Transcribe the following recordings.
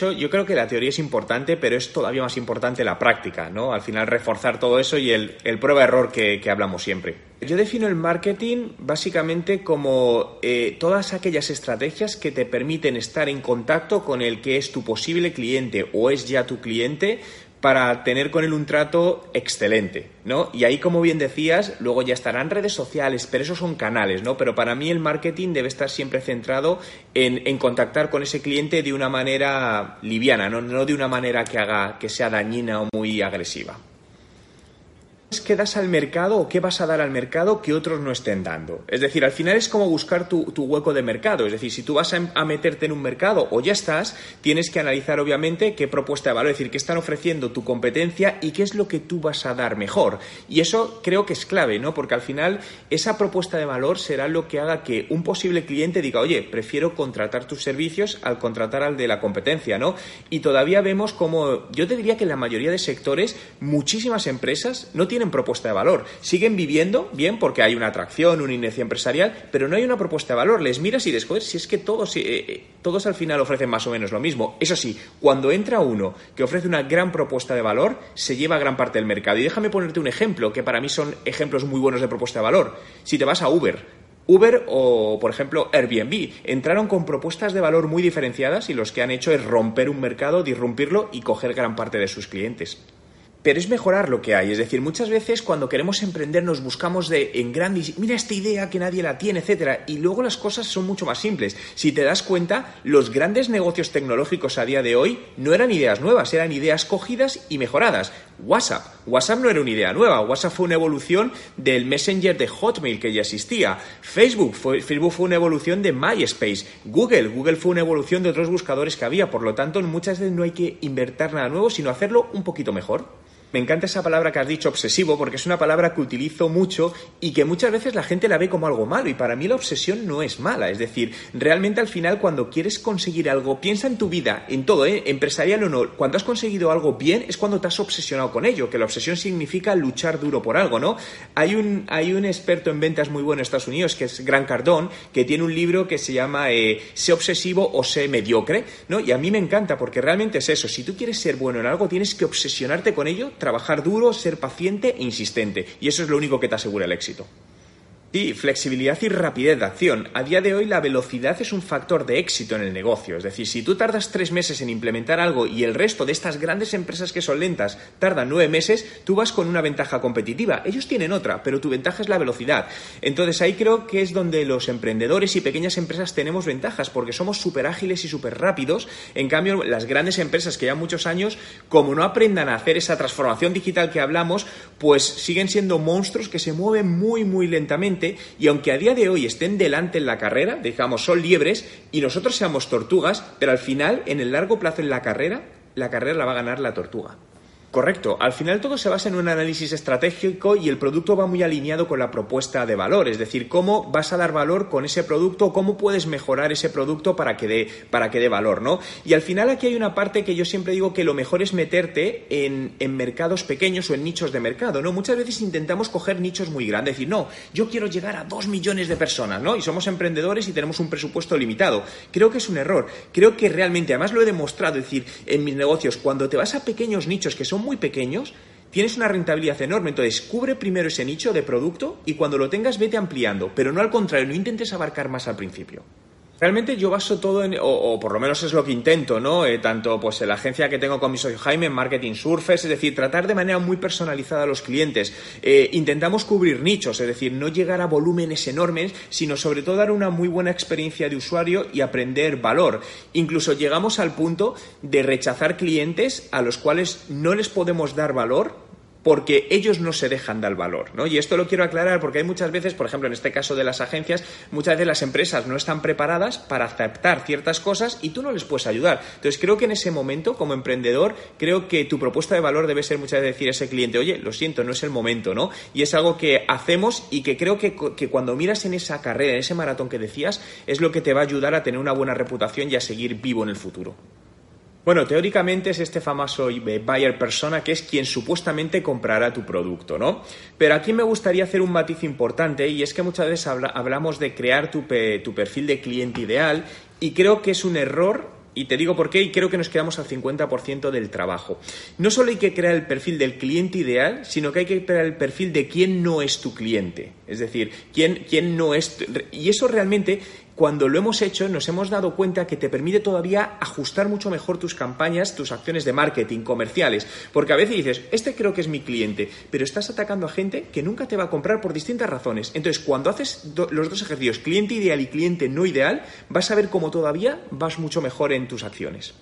yo creo que la teoría es importante, pero es todavía más importante la práctica, ¿no? Al final reforzar todo eso y el, prueba-error que, hablamos siempre. Yo defino el marketing básicamente como eh, todas aquellas estrategias que te permiten estar en contacto con el que es tu posible cliente o es ya tu cliente para tener con él un trato excelente, ¿no? Y ahí, como bien decías, luego ya estarán redes sociales, pero esos son canales, ¿no? Pero para mí el marketing debe estar siempre centrado en, contactar con ese cliente de una manera liviana, ¿no? no de una manera que haga que sea dañina o muy agresiva. ¿Qué das al mercado o qué vas a dar al mercado que otros no estén dando? Es decir, al final es como buscar tu, hueco de mercado. Es decir, si tú vas a, meterte en un mercado o ya estás, tienes que analizar obviamente qué propuesta de valor, es decir, qué están ofreciendo tu competencia y qué es lo que tú vas a dar mejor. Y eso creo que es clave, ¿no? Porque al final esa propuesta de valor será lo que haga que un posible cliente diga, oye, prefiero contratar tus servicios al contratar al de la competencia, ¿no? Y todavía vemos como, yo te diría que en la mayoría de sectores, muchísimas empresas no tienen tienen propuesta de valor. Siguen viviendo bien porque hay una atracción, una inercia empresarial, pero no hay una propuesta de valor. Les miras y después, si es que todos, eh, eh, todos al final ofrecen más o menos lo mismo. Eso sí, cuando entra uno que ofrece una gran propuesta de valor, se lleva gran parte del mercado. Y déjame ponerte un ejemplo, que para mí son ejemplos muy buenos de propuesta de valor. Si te vas a Uber, Uber o, por ejemplo, Airbnb entraron con propuestas de valor muy diferenciadas y los que han hecho es romper un mercado, disrumpirlo y coger gran parte de sus clientes pero es mejorar lo que hay. Es decir, muchas veces cuando queremos emprender nos buscamos de en grandes, mira esta idea que nadie la tiene, etcétera, y luego las cosas son mucho más simples. Si te das cuenta, los grandes negocios tecnológicos a día de hoy no eran ideas nuevas, eran ideas cogidas y mejoradas. WhatsApp, WhatsApp no era una idea nueva, WhatsApp fue una evolución del Messenger de Hotmail que ya existía. Facebook fue, Facebook fue una evolución de MySpace. Google, Google fue una evolución de otros buscadores que había. Por lo tanto, muchas veces no hay que invertir nada nuevo, sino hacerlo un poquito mejor. Me encanta esa palabra que has dicho, obsesivo, porque es una palabra que utilizo mucho y que muchas veces la gente la ve como algo malo. Y para mí la obsesión no es mala. Es decir, realmente al final cuando quieres conseguir algo, piensa en tu vida, en todo, ¿eh? empresarial o no. Cuando has conseguido algo bien es cuando te has obsesionado con ello, que la obsesión significa luchar duro por algo, ¿no? Hay un, hay un experto en ventas muy bueno en Estados Unidos, que es Gran Cardón, que tiene un libro que se llama eh, Sé obsesivo o sé mediocre, ¿no? Y a mí me encanta porque realmente es eso. Si tú quieres ser bueno en algo, tienes que obsesionarte con ello trabajar duro, ser paciente e insistente. Y eso es lo único que te asegura el éxito. Sí, flexibilidad y rapidez de acción. A día de hoy la velocidad es un factor de éxito en el negocio. Es decir, si tú tardas tres meses en implementar algo y el resto de estas grandes empresas que son lentas tardan nueve meses, tú vas con una ventaja competitiva. Ellos tienen otra, pero tu ventaja es la velocidad. Entonces ahí creo que es donde los emprendedores y pequeñas empresas tenemos ventajas porque somos súper ágiles y súper rápidos. En cambio, las grandes empresas que ya muchos años, como no aprendan a hacer esa transformación digital que hablamos, pues siguen siendo monstruos que se mueven muy, muy lentamente y aunque a día de hoy estén delante en la carrera, digamos, son liebres y nosotros seamos tortugas, pero al final, en el largo plazo en la carrera, la carrera la va a ganar la tortuga. Correcto. Al final todo se basa en un análisis estratégico y el producto va muy alineado con la propuesta de valor, es decir, cómo vas a dar valor con ese producto, cómo puedes mejorar ese producto para que dé, para que dé valor, ¿no? Y al final aquí hay una parte que yo siempre digo que lo mejor es meterte en, en mercados pequeños o en nichos de mercado, ¿no? Muchas veces intentamos coger nichos muy grandes, decir, no, yo quiero llegar a dos millones de personas, ¿no? Y somos emprendedores y tenemos un presupuesto limitado. Creo que es un error. Creo que realmente, además lo he demostrado, es decir, en mis negocios, cuando te vas a pequeños nichos que son muy pequeños, tienes una rentabilidad enorme. Entonces, cubre primero ese nicho de producto y cuando lo tengas, vete ampliando. Pero no al contrario, no intentes abarcar más al principio. Realmente yo baso todo en, o, por lo menos es lo que intento, ¿no? Eh, tanto pues en la agencia que tengo con mi socio Jaime en Marketing Surfers, es decir, tratar de manera muy personalizada a los clientes. Eh, intentamos cubrir nichos, es decir, no llegar a volúmenes enormes, sino sobre todo dar una muy buena experiencia de usuario y aprender valor. Incluso llegamos al punto de rechazar clientes a los cuales no les podemos dar valor porque ellos no se dejan dar valor, ¿no? Y esto lo quiero aclarar porque hay muchas veces, por ejemplo, en este caso de las agencias, muchas veces las empresas no están preparadas para aceptar ciertas cosas y tú no les puedes ayudar. Entonces, creo que en ese momento, como emprendedor, creo que tu propuesta de valor debe ser muchas veces decir a ese cliente, oye, lo siento, no es el momento, ¿no? Y es algo que hacemos y que creo que, que cuando miras en esa carrera, en ese maratón que decías, es lo que te va a ayudar a tener una buena reputación y a seguir vivo en el futuro. Bueno, teóricamente es este famoso buyer persona que es quien supuestamente comprará tu producto, ¿no? Pero aquí me gustaría hacer un matiz importante y es que muchas veces hablamos de crear tu, tu perfil de cliente ideal y creo que es un error Y te digo por qué, y creo que nos quedamos al 50% del trabajo. No solo hay que crear el perfil del cliente ideal, sino que hay que crear el perfil de quién no es tu cliente. Es decir, quién, quién no es. Y eso realmente cuando lo hemos hecho nos hemos dado cuenta que te permite todavía ajustar mucho mejor tus campañas, tus acciones de marketing, comerciales, porque a veces dices, este creo que es mi cliente, pero estás atacando a gente que nunca te va a comprar por distintas razones. Entonces, cuando haces los dos ejercicios, cliente ideal y cliente no ideal, vas a ver cómo todavía vas mucho mejor en tus acciones.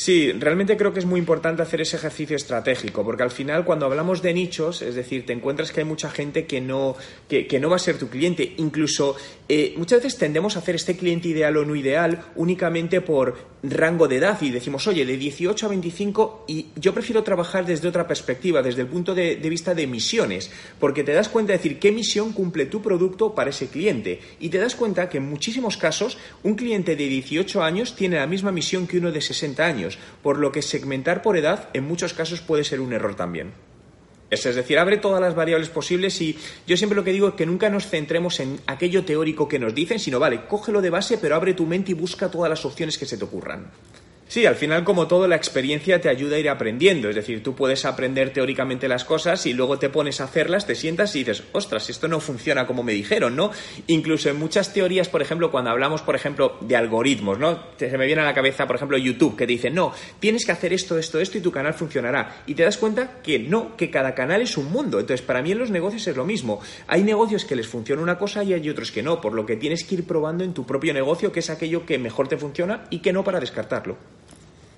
Sí, realmente creo que es muy importante hacer ese ejercicio estratégico, porque al final cuando hablamos de nichos, es decir, te encuentras que hay mucha gente que no, que, no va a ser tu cliente. Incluso eh, muchas veces tendemos a hacer este cliente ideal o no ideal únicamente por rango de edad y decimos, oye, de 18 a 25 y yo prefiero trabajar desde otra perspectiva, desde el punto de, de vista de misiones, porque te das cuenta de decir qué misión cumple tu producto para ese cliente y te das cuenta que en muchísimos casos un cliente de 18 años tiene la misma misión que uno de 60 años por lo que segmentar por edad en muchos casos puede ser un error también. Es decir, abre todas las variables posibles y yo siempre lo que digo es que nunca nos centremos en aquello teórico que nos dicen, sino vale, cógelo de base, pero abre tu mente y busca todas las opciones que se te ocurran. Sí, al final, como todo, la experiencia te ayuda a ir aprendiendo. Es decir, tú puedes aprender teóricamente las cosas y luego te pones a hacerlas, te sientas y dices, ostras, esto no funciona como me dijeron, ¿no? Incluso en muchas teorías, por ejemplo, cuando hablamos, por ejemplo, de algoritmos, ¿no? Se me viene a la cabeza, por ejemplo, YouTube, que te dice, no, tienes que hacer esto, esto, esto y tu canal funcionará. Y te das cuenta que no, que cada canal es un mundo. Entonces, para mí en los negocios es lo mismo. Hay negocios que les funciona una cosa y hay otros que no, por lo que tienes que ir probando en tu propio negocio qué es aquello que mejor te funciona y que no para descartarlo.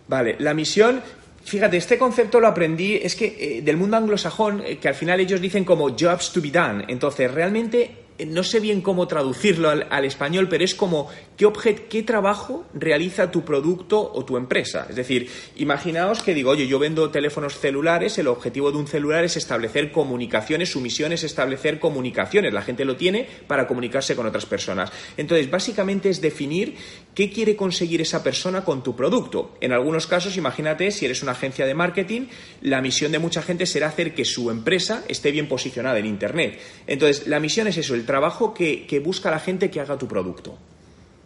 Vale, la misión Fíjate, este concepto lo aprendí, es que eh, del mundo anglosajón, eh, que al final ellos dicen como jobs to be done. Entonces, realmente no sé bien cómo traducirlo al, español, pero es como ¿qué, qué trabajo realiza tu producto o tu empresa. Es decir, imaginaos que digo, oye, yo vendo teléfonos celulares, el objetivo de un celular es establecer comunicaciones, su misión es establecer comunicaciones, la gente lo tiene para comunicarse con otras personas. Entonces, básicamente es definir qué quiere conseguir esa persona con tu producto. En algunos casos, imagínate, si eres una agencia de marketing, la misión de mucha gente será hacer que su empresa esté bien posicionada en Internet. Entonces, la misión es eso, el trabajo que, busca la gente que haga tu producto.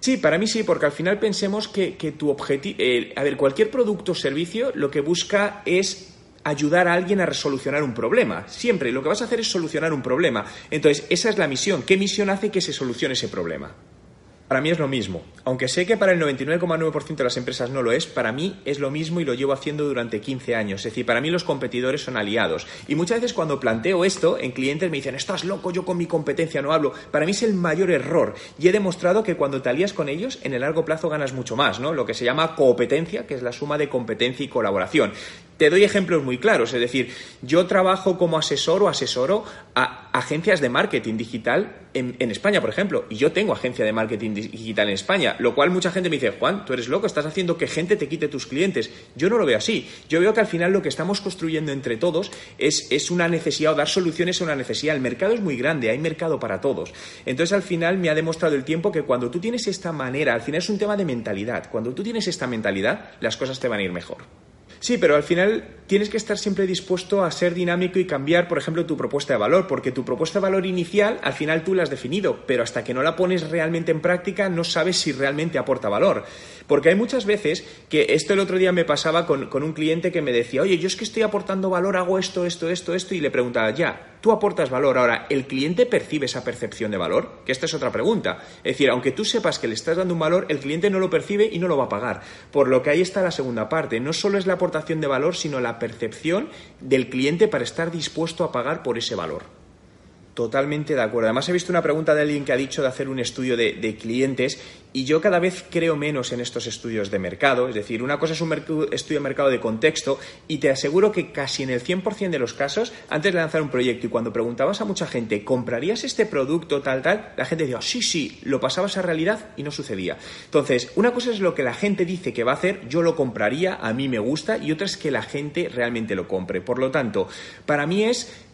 Sí, para mí sí, porque al final pensemos que, tu objetivo, a ver, cualquier producto o servicio lo que busca es ayudar a alguien a resolucionar un problema. Siempre lo que vas a hacer es solucionar un problema. Entonces, esa es la misión. ¿Qué misión hace que se solucione ese problema? Para mí es lo mismo. Aunque sé que para el 99,9% de las empresas no lo es, para mí es lo mismo y lo llevo haciendo durante 15 años. Es decir, para mí los competidores son aliados. Y muchas veces cuando planteo esto, en clientes me dicen, estás loco, yo con mi competencia no hablo. Para mí es el mayor error. Y he demostrado que cuando te alías con ellos, en el largo plazo ganas mucho más, ¿no? Lo que se llama competencia, que es la suma de competencia y colaboración. Te doy ejemplos muy claros, es decir, yo trabajo como asesor o asesoro a agencias de marketing digital en, España, por ejemplo, y yo tengo agencia de marketing digital en España, lo cual mucha gente me dice, Juan, tú eres loco, estás haciendo que gente te quite tus clientes. Yo no lo veo así. Yo veo que al final lo que estamos construyendo entre todos es, es una necesidad o dar soluciones a una necesidad. El mercado es muy grande, hay mercado para todos. Entonces al final me ha demostrado el tiempo que cuando tú tienes esta manera, al final es un tema de mentalidad, cuando tú tienes esta mentalidad, las cosas te van a ir mejor. Sí, pero al final tienes que estar siempre dispuesto a ser dinámico y cambiar, por ejemplo, tu propuesta de valor, porque tu propuesta de valor inicial, al final tú la has definido, pero hasta que no la pones realmente en práctica no sabes si realmente aporta valor. Porque hay muchas veces que esto el otro día me pasaba con, un cliente que me decía, oye, yo es que estoy aportando valor, hago esto, esto, esto, esto, y le preguntaba, ya, tú aportas valor. Ahora, ¿el cliente percibe esa percepción de valor? Que esta es otra pregunta. Es decir, aunque tú sepas que le estás dando un valor, el cliente no lo percibe y no lo va a pagar. Por lo que ahí está la segunda parte. No solo es la aportación de valor, sino la percepción del cliente para estar dispuesto a pagar por ese valor. Totalmente de acuerdo. Además, he visto una pregunta de alguien que ha dicho de hacer un estudio de, clientes y yo cada vez creo menos en estos estudios de mercado. Es decir, una cosa es un estudio de mercado de contexto y te aseguro que casi en el 100% de los casos, antes de lanzar un proyecto y cuando preguntabas a mucha gente, ¿comprarías este producto tal, tal? La gente decía, sí, sí, lo pasabas a realidad y no sucedía. Entonces, una cosa es lo que la gente dice que va a hacer, yo lo compraría, a mí me gusta, y otra es que la gente realmente lo compre. Por lo tanto, para mí es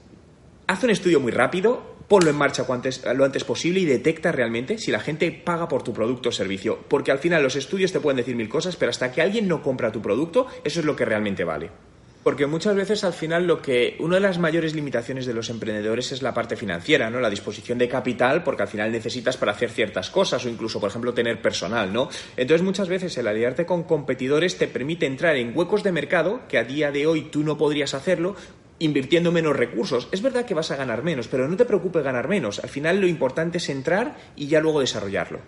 haz un estudio muy rápido, ponlo en marcha lo antes posible y detecta realmente si la gente paga por tu producto o servicio. Porque al final los estudios te pueden decir mil cosas, pero hasta que alguien no compra tu producto, eso es lo que realmente vale. Porque muchas veces al final lo que una de las mayores limitaciones de los emprendedores es la parte financiera, ¿no? La disposición de capital, porque al final necesitas para hacer ciertas cosas o incluso, por ejemplo, tener personal, ¿no? Entonces muchas veces el aliarte con competidores te permite entrar en huecos de mercado que a día de hoy tú no podrías hacerlo invirtiendo menos recursos. Es verdad que vas a ganar menos, pero no te preocupes ganar menos. Al final lo importante es entrar y ya luego desarrollarlo.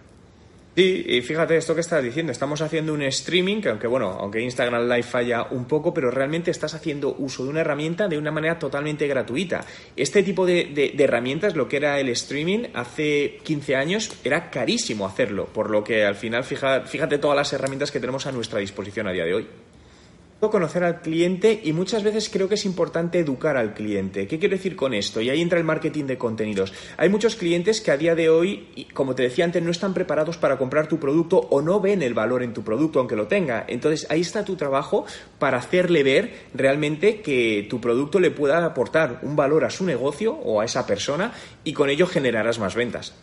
Sí, y fíjate esto que estás diciendo, estamos haciendo un streaming, que aunque bueno, aunque Instagram Live falla un poco, pero realmente estás haciendo uso de una herramienta de una manera totalmente gratuita. Este tipo de, herramientas, lo que era el streaming, hace 15 años era carísimo hacerlo, por lo que al final fíjate todas las herramientas que tenemos a nuestra disposición a día de hoy conocer al cliente y muchas veces creo que es importante educar al cliente. ¿Qué quiero decir con esto? Y ahí entra el marketing de contenidos. Hay muchos clientes que a día de hoy, como te decía antes, no están preparados para comprar tu producto o no ven el valor en tu producto, aunque lo tenga. Entonces ahí está tu trabajo para hacerle ver realmente que tu producto le pueda aportar un valor a su negocio o a esa persona y con ello generarás más ventas.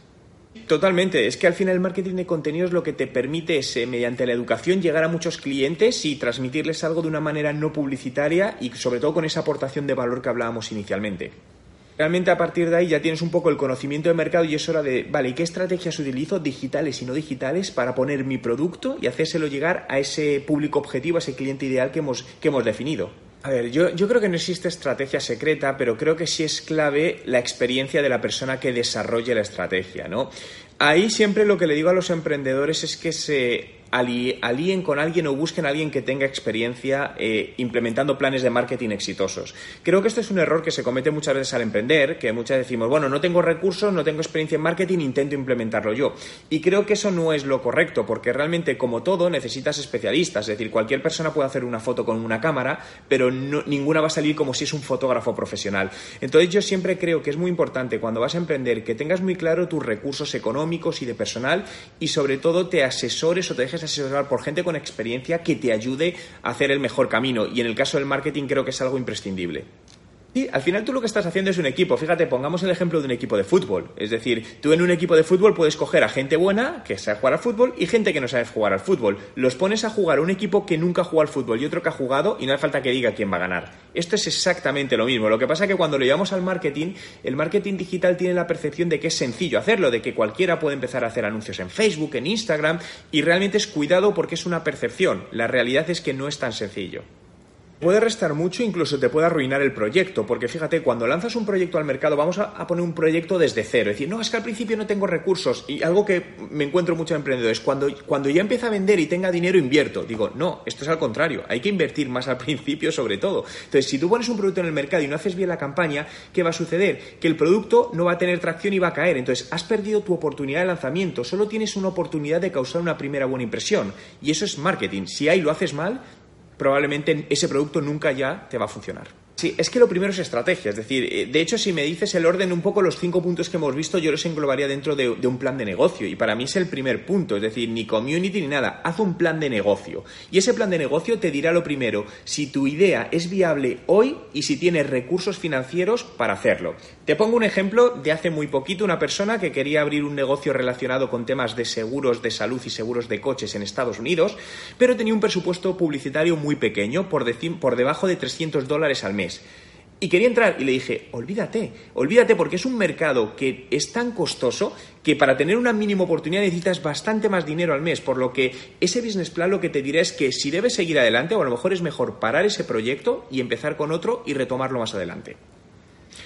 Totalmente, es que al final el marketing de contenidos lo que te permite eh, mediante la educación, llegar a muchos clientes y transmitirles algo de una manera no publicitaria y sobre todo con esa aportación de valor que hablábamos inicialmente. Realmente a partir de ahí ya tienes un poco el conocimiento de mercado y es hora de, vale, ¿y qué estrategias utilizo, digitales y no digitales, para poner mi producto y hacérselo llegar a ese público objetivo, a ese cliente ideal que hemos, que hemos definido? A ver, yo, yo, creo que no existe estrategia secreta, pero creo que sí es clave la experiencia de la persona que desarrolle la estrategia, ¿no? Ahí siempre lo que le digo a los emprendedores es que se alíen con alguien o busquen a alguien que tenga experiencia eh, implementando planes de marketing exitosos. Creo que esto es un error que se comete muchas veces al emprender, que muchas decimos, bueno, no tengo recursos, no tengo experiencia en marketing, intento implementarlo yo. Y creo que eso no es lo correcto, porque realmente, como todo, necesitas especialistas. Es decir, cualquier persona puede hacer una foto con una cámara, pero ninguna va a salir como si es un fotógrafo profesional. Entonces yo siempre creo que es muy importante cuando vas a emprender que tengas muy claro tus recursos económicos y de personal y sobre todo te asesores o te dejes asesorar por gente con experiencia que te ayude a hacer el mejor camino. Y en el caso del marketing creo que es algo imprescindible. Sí, al final tú lo que estás haciendo es un equipo. Fíjate, pongamos el ejemplo de un equipo de fútbol. Es decir, tú en un equipo de fútbol puedes coger a gente buena que sabe jugar al fútbol y gente que no sabe jugar al fútbol. Los pones a jugar un equipo que nunca jugado al fútbol y otro que ha jugado y no hace falta que diga quién va a ganar. Esto es exactamente lo mismo. Lo que pasa es que cuando lo llevamos al marketing, el marketing digital tiene la percepción de que es sencillo hacerlo, de que cualquiera puede empezar a hacer anuncios en Facebook, en Instagram y realmente es cuidado porque es una percepción. La realidad es que no es tan sencillo puede restar mucho, incluso te puede arruinar el proyecto, porque fíjate, cuando lanzas un proyecto al mercado, vamos a, poner un proyecto desde cero, es decir, no, es que al principio no tengo recursos, y algo que me encuentro mucho en emprendedores, cuando, cuando ya empieza a vender y tenga dinero, invierto. Digo, no, esto es al contrario, hay que invertir más al principio sobre todo. Entonces, si tú pones un producto en el mercado y no haces bien la campaña, ¿qué va a suceder? Que el producto no va a tener tracción y va a caer, entonces has perdido tu oportunidad de lanzamiento, solo tienes una oportunidad de causar una primera buena impresión, y eso es marketing. Si ahí lo haces mal, probablemente ese producto nunca ya te va a funcionar. Sí, es que lo primero es estrategia. Es decir, eh, de hecho, si me dices el orden, un poco los cinco puntos que hemos visto, yo los englobaría dentro de, un plan de negocio. Y para mí es el primer punto. Es decir, ni community ni nada. Haz un plan de negocio. Y ese plan de negocio te dirá lo primero, si tu idea es viable hoy y si tienes recursos financieros para hacerlo. Te pongo un ejemplo de hace muy poquito, una persona que quería abrir un negocio relacionado con temas de seguros de salud y seguros de coches en Estados Unidos, pero tenía un presupuesto publicitario muy pequeño, por, por debajo de 300 dólares al mes. Y quería entrar y le dije, olvídate, olvídate porque es un mercado que es tan costoso que para tener una mínima oportunidad necesitas bastante más dinero al mes, por lo que ese business plan lo que te dirá es que si debes seguir adelante o a lo mejor es mejor parar ese proyecto y empezar con otro y retomarlo más adelante.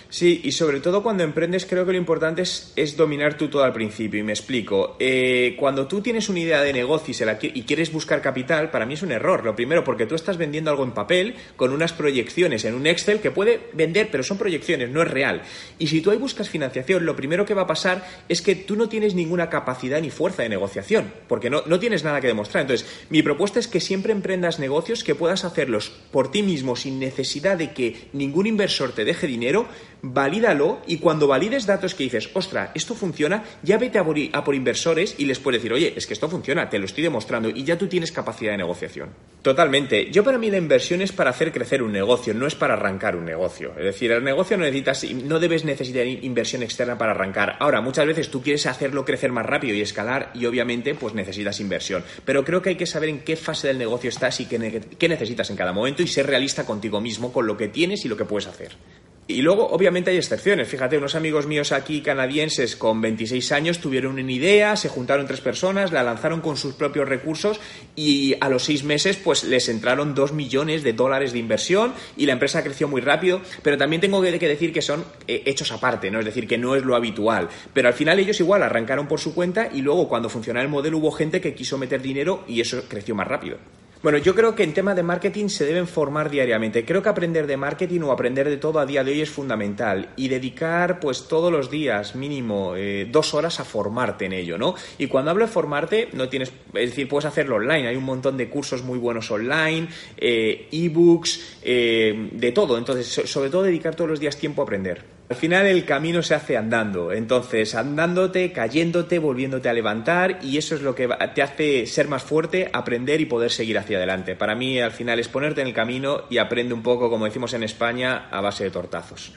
Sí, y sobre todo cuando emprendes creo que lo importante es, dominar tú todo al principio y me explico. Eh, cuando tú tienes una idea de negocio y, quieres buscar capital, para mí es un error. Lo primero, porque tú estás vendiendo algo en papel con unas proyecciones en un Excel que puede vender, pero son proyecciones, no es real. Y si tú ahí buscas financiación, lo primero que va a pasar es que tú no tienes ninguna capacidad ni fuerza de negociación, porque no, no tienes nada que demostrar. Entonces, mi propuesta es que siempre emprendas negocios que puedas hacerlos por ti mismo sin necesidad de que ningún inversor te deje dinero valídalo y cuando valides datos que dices, ostra, esto funciona, ya vete a por, por inversores y les puedes decir, oye, es que esto funciona, te lo estoy demostrando y ya tú tienes capacidad de negociación. Totalmente. Yo para mí la inversión es para hacer crecer un negocio, no es para arrancar un negocio. Es decir, el negocio no necesitas, no debes necesitar inversión externa para arrancar. Ahora, muchas veces tú quieres hacerlo crecer más rápido y escalar y obviamente pues necesitas inversión. Pero creo que hay que saber en qué fase del negocio estás y qué necesitas en cada momento y ser realista contigo mismo con lo que tienes y lo que puedes hacer. Y luego, obviamente, hay excepciones. Fíjate, unos amigos míos aquí canadienses con 26 años tuvieron una idea, se juntaron tres personas, la lanzaron con sus propios recursos y a los seis meses, pues les entraron dos millones de dólares de inversión y la empresa creció muy rápido. Pero también tengo que decir que son eh, hechos aparte, ¿no? Es decir, que no es lo habitual. Pero al final ellos igual arrancaron por su cuenta y luego, cuando funcionaba el modelo, hubo gente que quiso meter dinero y eso creció más rápido. Bueno, yo creo que en tema de marketing se deben formar diariamente. Creo que aprender de marketing o aprender de todo a día de hoy es fundamental y dedicar pues todos los días mínimo eh, dos horas a formarte en ello, ¿no? Y cuando hablo de formarte, no tienes, es decir, puedes hacerlo online. Hay un montón de cursos muy buenos online, eh, ebooks, eh, de todo. Entonces, sobre todo dedicar todos los días tiempo a aprender. Al final el camino se hace andando, entonces andándote, cayéndote, volviéndote a levantar y eso es lo que te hace ser más fuerte, aprender y poder seguir hacia adelante. Para mí al final es ponerte en el camino y aprende un poco, como decimos en España, a base de tortazos.